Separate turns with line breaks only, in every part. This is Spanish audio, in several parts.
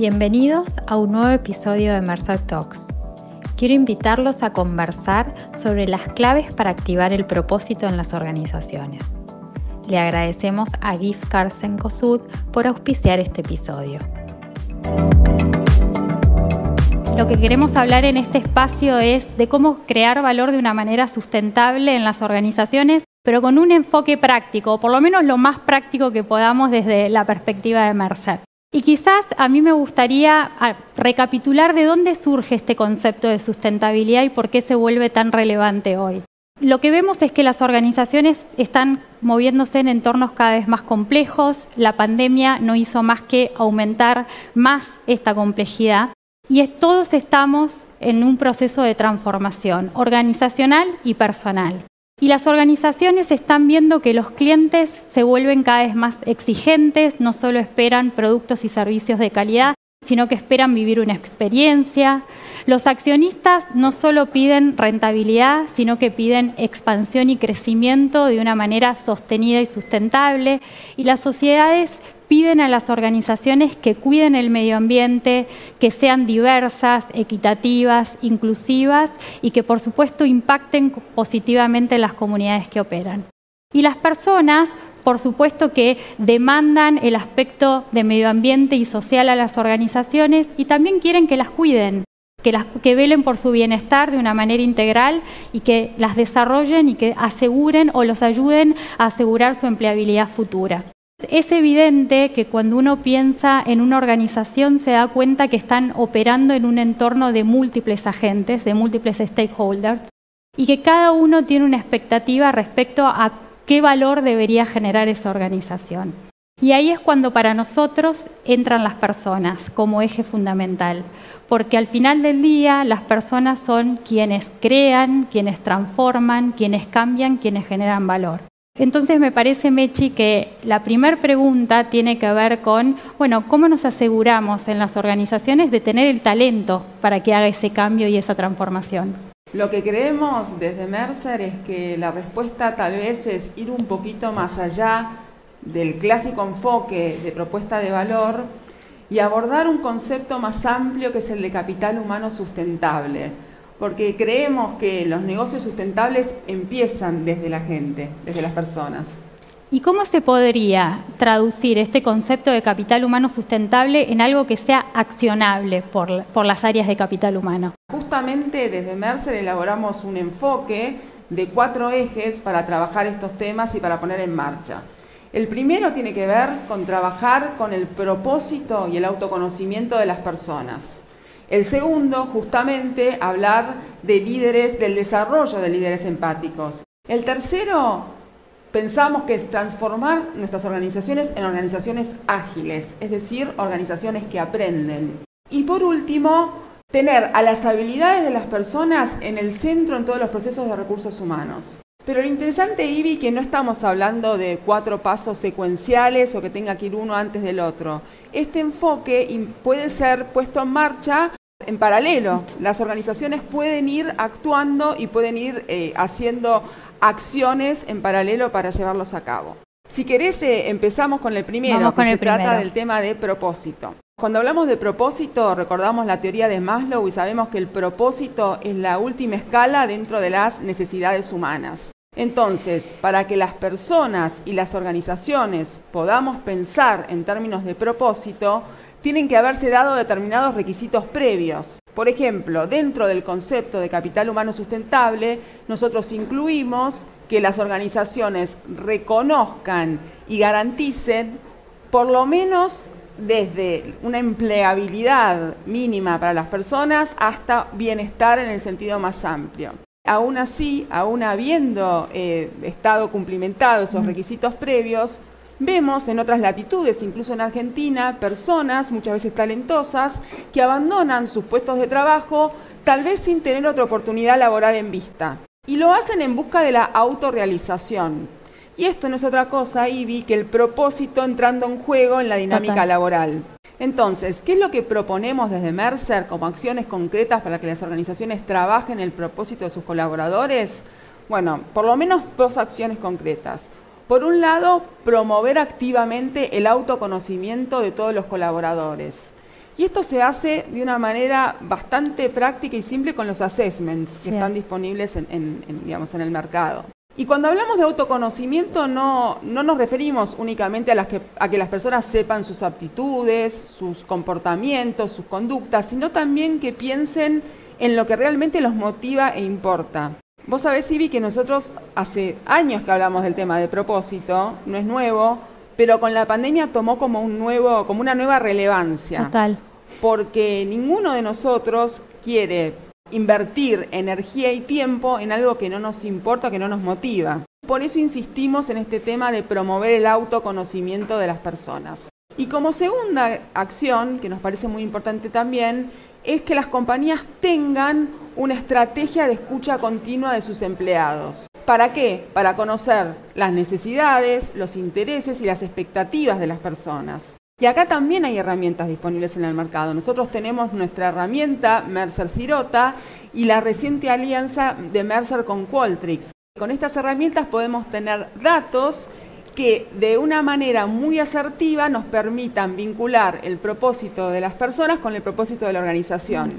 Bienvenidos a un nuevo episodio de Mercer Talks. Quiero invitarlos a conversar sobre las claves para activar el propósito en las organizaciones. Le agradecemos a GIF Carsen Cosud por auspiciar este episodio. Lo que queremos hablar en este espacio es de cómo crear valor de una manera sustentable en las organizaciones, pero con un enfoque práctico, o por lo menos lo más práctico que podamos desde la perspectiva de Mercer. Y quizás a mí me gustaría recapitular de dónde surge este concepto de sustentabilidad y por qué se vuelve tan relevante hoy. Lo que vemos es que las organizaciones están moviéndose en entornos cada vez más complejos, la pandemia no hizo más que aumentar más esta complejidad y todos estamos en un proceso de transformación organizacional y personal. Y las organizaciones están viendo que los clientes se vuelven cada vez más exigentes, no solo esperan productos y servicios de calidad, sino que esperan vivir una experiencia. Los accionistas no solo piden rentabilidad, sino que piden expansión y crecimiento de una manera sostenida y sustentable. Y las sociedades piden a las organizaciones que cuiden el medio ambiente, que sean diversas, equitativas, inclusivas y que por supuesto impacten positivamente en las comunidades que operan. Y las personas, por supuesto que demandan el aspecto de medio ambiente y social a las organizaciones y también quieren que las cuiden, que, que velen por su bienestar de una manera integral y que las desarrollen y que aseguren o los ayuden a asegurar su empleabilidad futura. Es evidente que cuando uno piensa en una organización se da cuenta que están operando en un entorno de múltiples agentes, de múltiples stakeholders, y que cada uno tiene una expectativa respecto a qué valor debería generar esa organización. Y ahí es cuando para nosotros entran las personas como eje fundamental, porque al final del día las personas son quienes crean, quienes transforman, quienes cambian, quienes generan valor. Entonces me parece, Mechi, que la primera pregunta tiene que ver con, bueno, ¿cómo nos aseguramos en las organizaciones de tener el talento para que haga ese cambio y esa transformación?
Lo que creemos desde Mercer es que la respuesta tal vez es ir un poquito más allá del clásico enfoque de propuesta de valor y abordar un concepto más amplio que es el de capital humano sustentable porque creemos que los negocios sustentables empiezan desde la gente, desde las personas.
¿Y cómo se podría traducir este concepto de capital humano sustentable en algo que sea accionable por, por, las áreas de capital humano?
Justamente desde Mercer elaboramos un enfoque de cuatro ejes para trabajar estos temas y para poner en marcha. El primero tiene que ver con trabajar con el propósito y el autoconocimiento de las personas. El segundo, justamente, hablar de líderes, del desarrollo de líderes empáticos. El tercero, pensamos que es transformar nuestras organizaciones en organizaciones ágiles, es decir, organizaciones que aprenden. Y por último, tener a las habilidades de las personas en el centro en todos los procesos de recursos humanos. Pero lo interesante, Ivy, que no estamos hablando de cuatro pasos secuenciales o que tenga que ir uno antes del otro. Este enfoque puede ser puesto en marcha en paralelo. Las organizaciones pueden ir actuando y pueden ir eh, haciendo acciones en paralelo para llevarlos a cabo. Si querés, eh, empezamos con el primero, que se trata del tema de propósito. Cuando hablamos de propósito, recordamos la teoría de Maslow y sabemos que el propósito es la última escala dentro de las necesidades humanas. Entonces, para que las personas y las organizaciones podamos pensar en términos de propósito, tienen que haberse dado determinados requisitos previos. Por ejemplo, dentro del concepto de capital humano sustentable, nosotros incluimos que las organizaciones reconozcan y garanticen por lo menos desde una empleabilidad mínima para las personas hasta bienestar en el sentido más amplio. Aún así, aún habiendo eh, estado cumplimentados esos requisitos previos, Vemos en otras latitudes, incluso en Argentina, personas, muchas veces talentosas, que abandonan sus puestos de trabajo tal vez sin tener otra oportunidad laboral en vista. Y lo hacen en busca de la autorrealización. Y esto no es otra cosa, Ivy, que el propósito entrando en juego en la dinámica laboral. Entonces, ¿qué es lo que proponemos desde Mercer como acciones concretas para que las organizaciones trabajen el propósito de sus colaboradores? Bueno, por lo menos dos acciones concretas. Por un lado, promover activamente el autoconocimiento de todos los colaboradores. Y esto se hace de una manera bastante práctica y simple con los assessments que están disponibles en, digamos, en el mercado. Y cuando hablamos de autoconocimiento no, no nos referimos únicamente a, las que, a que las personas sepan sus aptitudes, sus comportamientos, sus conductas, sino también que piensen en lo que realmente los motiva e importa. Vos sabés, Ibi, que nosotros hace años que hablamos del tema de propósito, no es nuevo, pero con la pandemia tomó como un nuevo, como una nueva relevancia.
Total.
Porque ninguno de nosotros quiere invertir energía y tiempo en algo que no nos importa, que no nos motiva. Por eso insistimos en este tema de promover el autoconocimiento de las personas. Y como segunda acción, que nos parece muy importante también, es que las compañías tengan una estrategia de escucha continua de sus empleados. ¿Para qué? Para conocer las necesidades, los intereses y las expectativas de las personas. Y acá también hay herramientas disponibles en el mercado. Nosotros tenemos nuestra herramienta Mercer Sirota y la reciente alianza de Mercer con Qualtrics. Con estas herramientas podemos tener datos que de una manera muy asertiva nos permitan vincular el propósito de las personas con el propósito de la organización.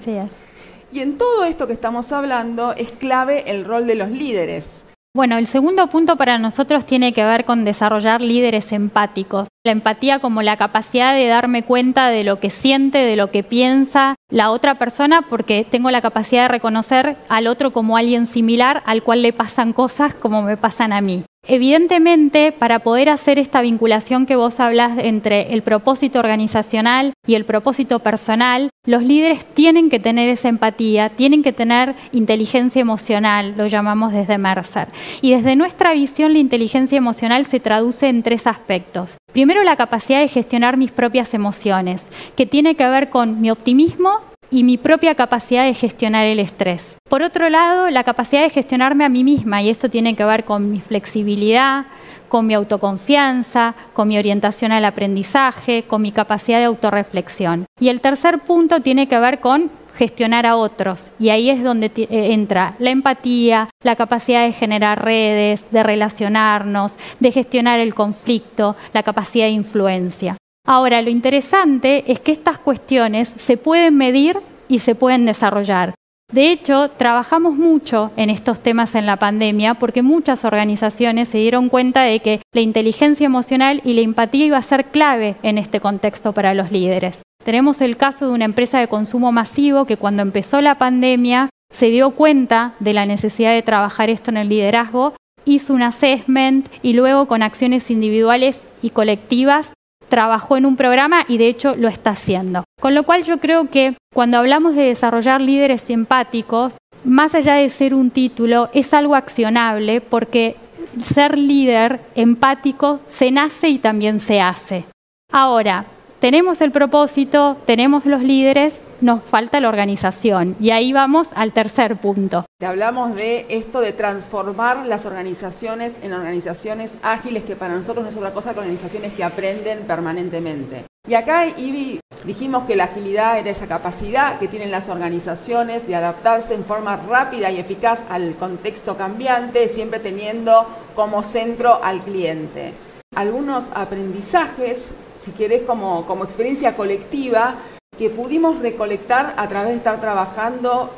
Y en todo esto que estamos hablando es clave el rol de los líderes.
Bueno, el segundo punto para nosotros tiene que ver con desarrollar líderes empáticos. La empatía como la capacidad de darme cuenta de lo que siente, de lo que piensa la otra persona, porque tengo la capacidad de reconocer al otro como alguien similar al cual le pasan cosas como me pasan a mí. Evidentemente, para poder hacer esta vinculación que vos hablas entre el propósito organizacional y el propósito personal, los líderes tienen que tener esa empatía, tienen que tener inteligencia emocional, lo llamamos desde Mercer. Y desde nuestra visión, la inteligencia emocional se traduce en tres aspectos. Primero, la capacidad de gestionar mis propias emociones, que tiene que ver con mi optimismo y mi propia capacidad de gestionar el estrés. Por otro lado, la capacidad de gestionarme a mí misma, y esto tiene que ver con mi flexibilidad, con mi autoconfianza, con mi orientación al aprendizaje, con mi capacidad de autorreflexión. Y el tercer punto tiene que ver con gestionar a otros. Y ahí es donde eh, entra la empatía, la capacidad de generar redes, de relacionarnos, de gestionar el conflicto, la capacidad de influencia. Ahora, lo interesante es que estas cuestiones se pueden medir y se pueden desarrollar. De hecho, trabajamos mucho en estos temas en la pandemia porque muchas organizaciones se dieron cuenta de que la inteligencia emocional y la empatía iba a ser clave en este contexto para los líderes. Tenemos el caso de una empresa de consumo masivo que cuando empezó la pandemia se dio cuenta de la necesidad de trabajar esto en el liderazgo, hizo un assessment y luego con acciones individuales y colectivas trabajó en un programa y de hecho lo está haciendo. Con lo cual yo creo que cuando hablamos de desarrollar líderes simpáticos, más allá de ser un título, es algo accionable porque ser líder empático se nace y también se hace. Ahora, tenemos el propósito, tenemos los líderes, nos falta la organización. Y ahí vamos al tercer punto.
Hablamos de esto de transformar las organizaciones en organizaciones ágiles, que para nosotros no es otra cosa que organizaciones que aprenden permanentemente. Y acá, Ivy, dijimos que la agilidad era esa capacidad que tienen las organizaciones de adaptarse en forma rápida y eficaz al contexto cambiante, siempre teniendo como centro al cliente. Algunos aprendizajes si querés, como, como experiencia colectiva que pudimos recolectar a través de estar trabajando,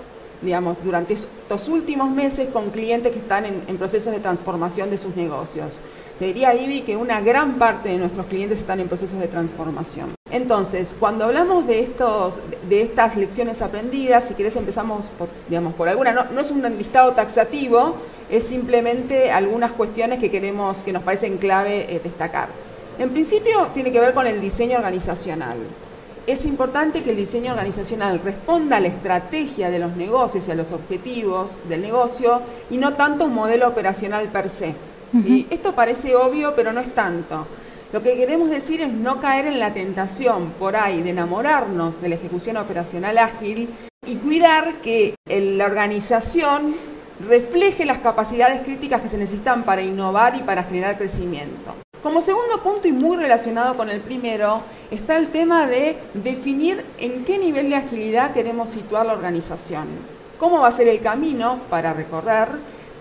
digamos, durante estos últimos meses con clientes que están en, procesos de transformación de sus negocios. Te diría, Ivy, que una gran parte de nuestros clientes están en procesos de transformación. Entonces, cuando hablamos de, estos, de estas lecciones aprendidas, si querés empezamos por, digamos, por alguna, no, no es un listado taxativo, es simplemente algunas cuestiones que queremos, que nos parecen clave eh, destacar. En principio tiene que ver con el diseño organizacional. Es importante que el diseño organizacional responda a la estrategia de los negocios y a los objetivos del negocio y no tanto un modelo operacional per se. Esto parece obvio, pero no es tanto. Lo que queremos decir es no caer en la tentación por ahí de enamorarnos de la ejecución operacional ágil y cuidar que la organización refleje las capacidades críticas que se necesitan para innovar y para generar crecimiento. Como segundo punto y muy relacionado con el primero, está el tema de definir en qué nivel de agilidad queremos situar la organización, cómo va a ser el camino para recorrer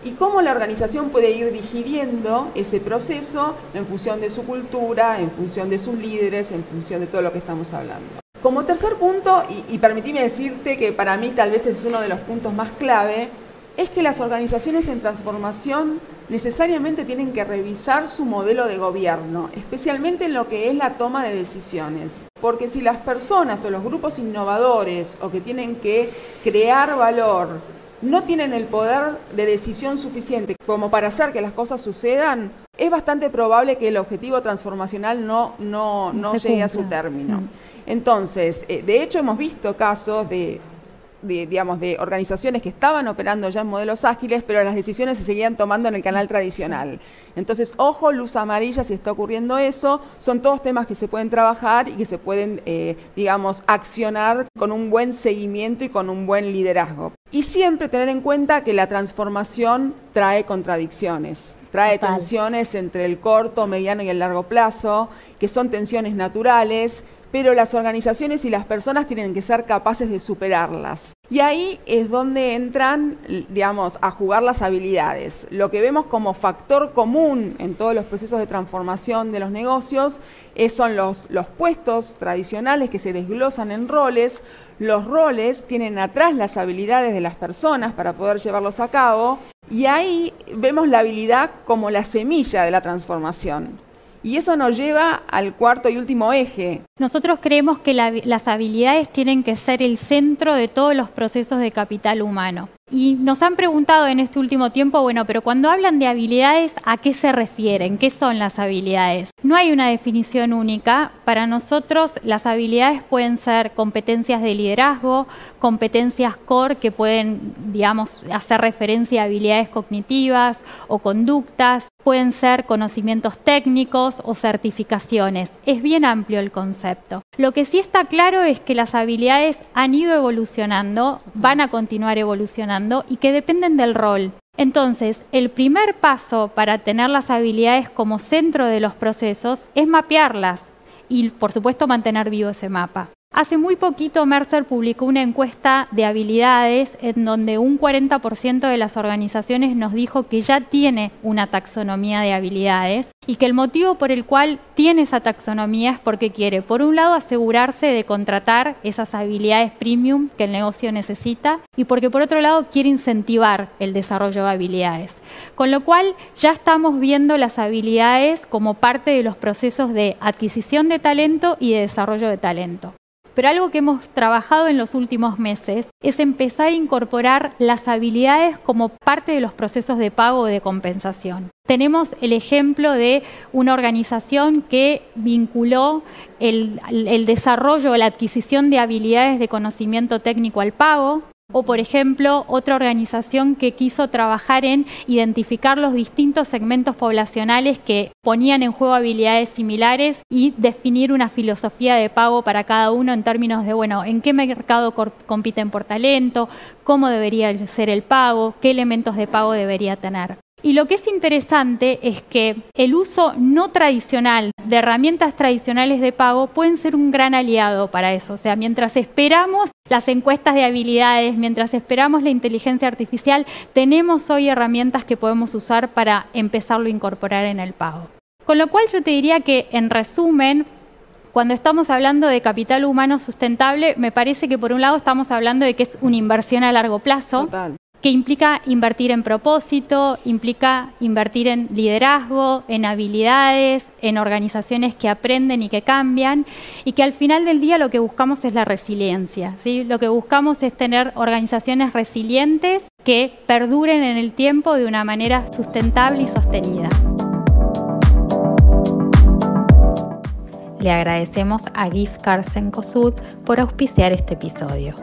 y cómo la organización puede ir digiriendo ese proceso en función de su cultura, en función de sus líderes, en función de todo lo que estamos hablando. Como tercer punto, y, y permitime decirte que para mí tal vez es uno de los puntos más clave, es que las organizaciones en transformación necesariamente tienen que revisar su modelo de gobierno, especialmente en lo que es la toma de decisiones. Porque si las personas o los grupos innovadores o que tienen que crear valor no tienen el poder de decisión suficiente como para hacer que las cosas sucedan, es bastante probable que el objetivo transformacional no, no, no llegue a su término. Mm. Entonces, eh, de hecho hemos visto casos de de, digamos, de organizaciones que estaban operando ya en modelos ágiles, pero las decisiones se seguían tomando en el canal tradicional. Entonces, ojo, luz amarilla, si está ocurriendo eso, son todos temas que se pueden trabajar y que se pueden, eh, digamos, accionar con un buen seguimiento y con un buen liderazgo. Y siempre tener en cuenta que la transformación trae contradicciones trae tensiones entre el corto, mediano y el largo plazo, que son tensiones naturales, pero las organizaciones y las personas tienen que ser capaces de superarlas. Y ahí es donde entran, digamos, a jugar las habilidades. Lo que vemos como factor común en todos los procesos de transformación de los negocios son los, los puestos tradicionales que se desglosan en roles. Los roles tienen atrás las habilidades de las personas para poder llevarlos a cabo. Y ahí vemos la habilidad como la semilla de la transformación. Y eso nos lleva al cuarto y último eje.
Nosotros creemos que las habilidades tienen que ser el centro de todos los procesos de capital humano. Y nos han preguntado en este último tiempo, bueno, pero cuando hablan de habilidades, ¿a qué se refieren? ¿Qué son las habilidades? No hay una definición única. Para nosotros las habilidades pueden ser competencias de liderazgo, competencias core que pueden, digamos, hacer referencia a habilidades cognitivas o conductas, pueden ser conocimientos técnicos o certificaciones. Es bien amplio el concepto. Lo que sí está claro es que las habilidades han ido evolucionando, van a continuar evolucionando y que dependen del rol. Entonces, el primer paso para tener las habilidades como centro de los procesos es mapearlas y, por supuesto, mantener vivo ese mapa. Hace muy poquito Mercer publicó una encuesta de habilidades en donde un 40% de las organizaciones nos dijo que ya tiene una taxonomía de habilidades y que el motivo por el cual tiene esa taxonomía es porque quiere, por un lado, asegurarse de contratar esas habilidades premium que el negocio necesita y porque por otro lado quiere incentivar el desarrollo de habilidades. Con lo cual ya estamos viendo las habilidades como parte de los procesos de adquisición de talento y de desarrollo de talento. Pero algo que hemos trabajado en los últimos meses es empezar a incorporar las habilidades como parte de los procesos de pago o de compensación. Tenemos el ejemplo de una organización que vinculó el, desarrollo o la adquisición de habilidades de conocimiento técnico al pago, o, por ejemplo, otra organización que quiso trabajar en identificar los distintos segmentos poblacionales que ponían en juego habilidades similares y definir una filosofía de pago para cada uno en términos de, bueno, en qué mercado compiten por talento, cómo debería ser el pago, qué elementos de pago debería tener. Y lo que es interesante es que el uso no tradicional de herramientas tradicionales de pago pueden ser un gran aliado para eso. O sea, mientras esperamos las encuestas de habilidades, mientras esperamos la inteligencia artificial, tenemos hoy herramientas que podemos usar para empezarlo a incorporar en el pago. Con lo cual yo te diría que, en resumen, cuando estamos hablando de capital humano sustentable, me parece que por un lado estamos hablando de que es una inversión a largo plazo que implica invertir en propósito, implica invertir en liderazgo, en habilidades, en organizaciones que aprenden y que cambian, y que al final del día lo que buscamos es la resiliencia. ¿sí? Lo que buscamos es tener organizaciones resilientes que perduren en el tiempo de una manera sustentable y sostenida. Le agradecemos a GIF Carsen por auspiciar este episodio.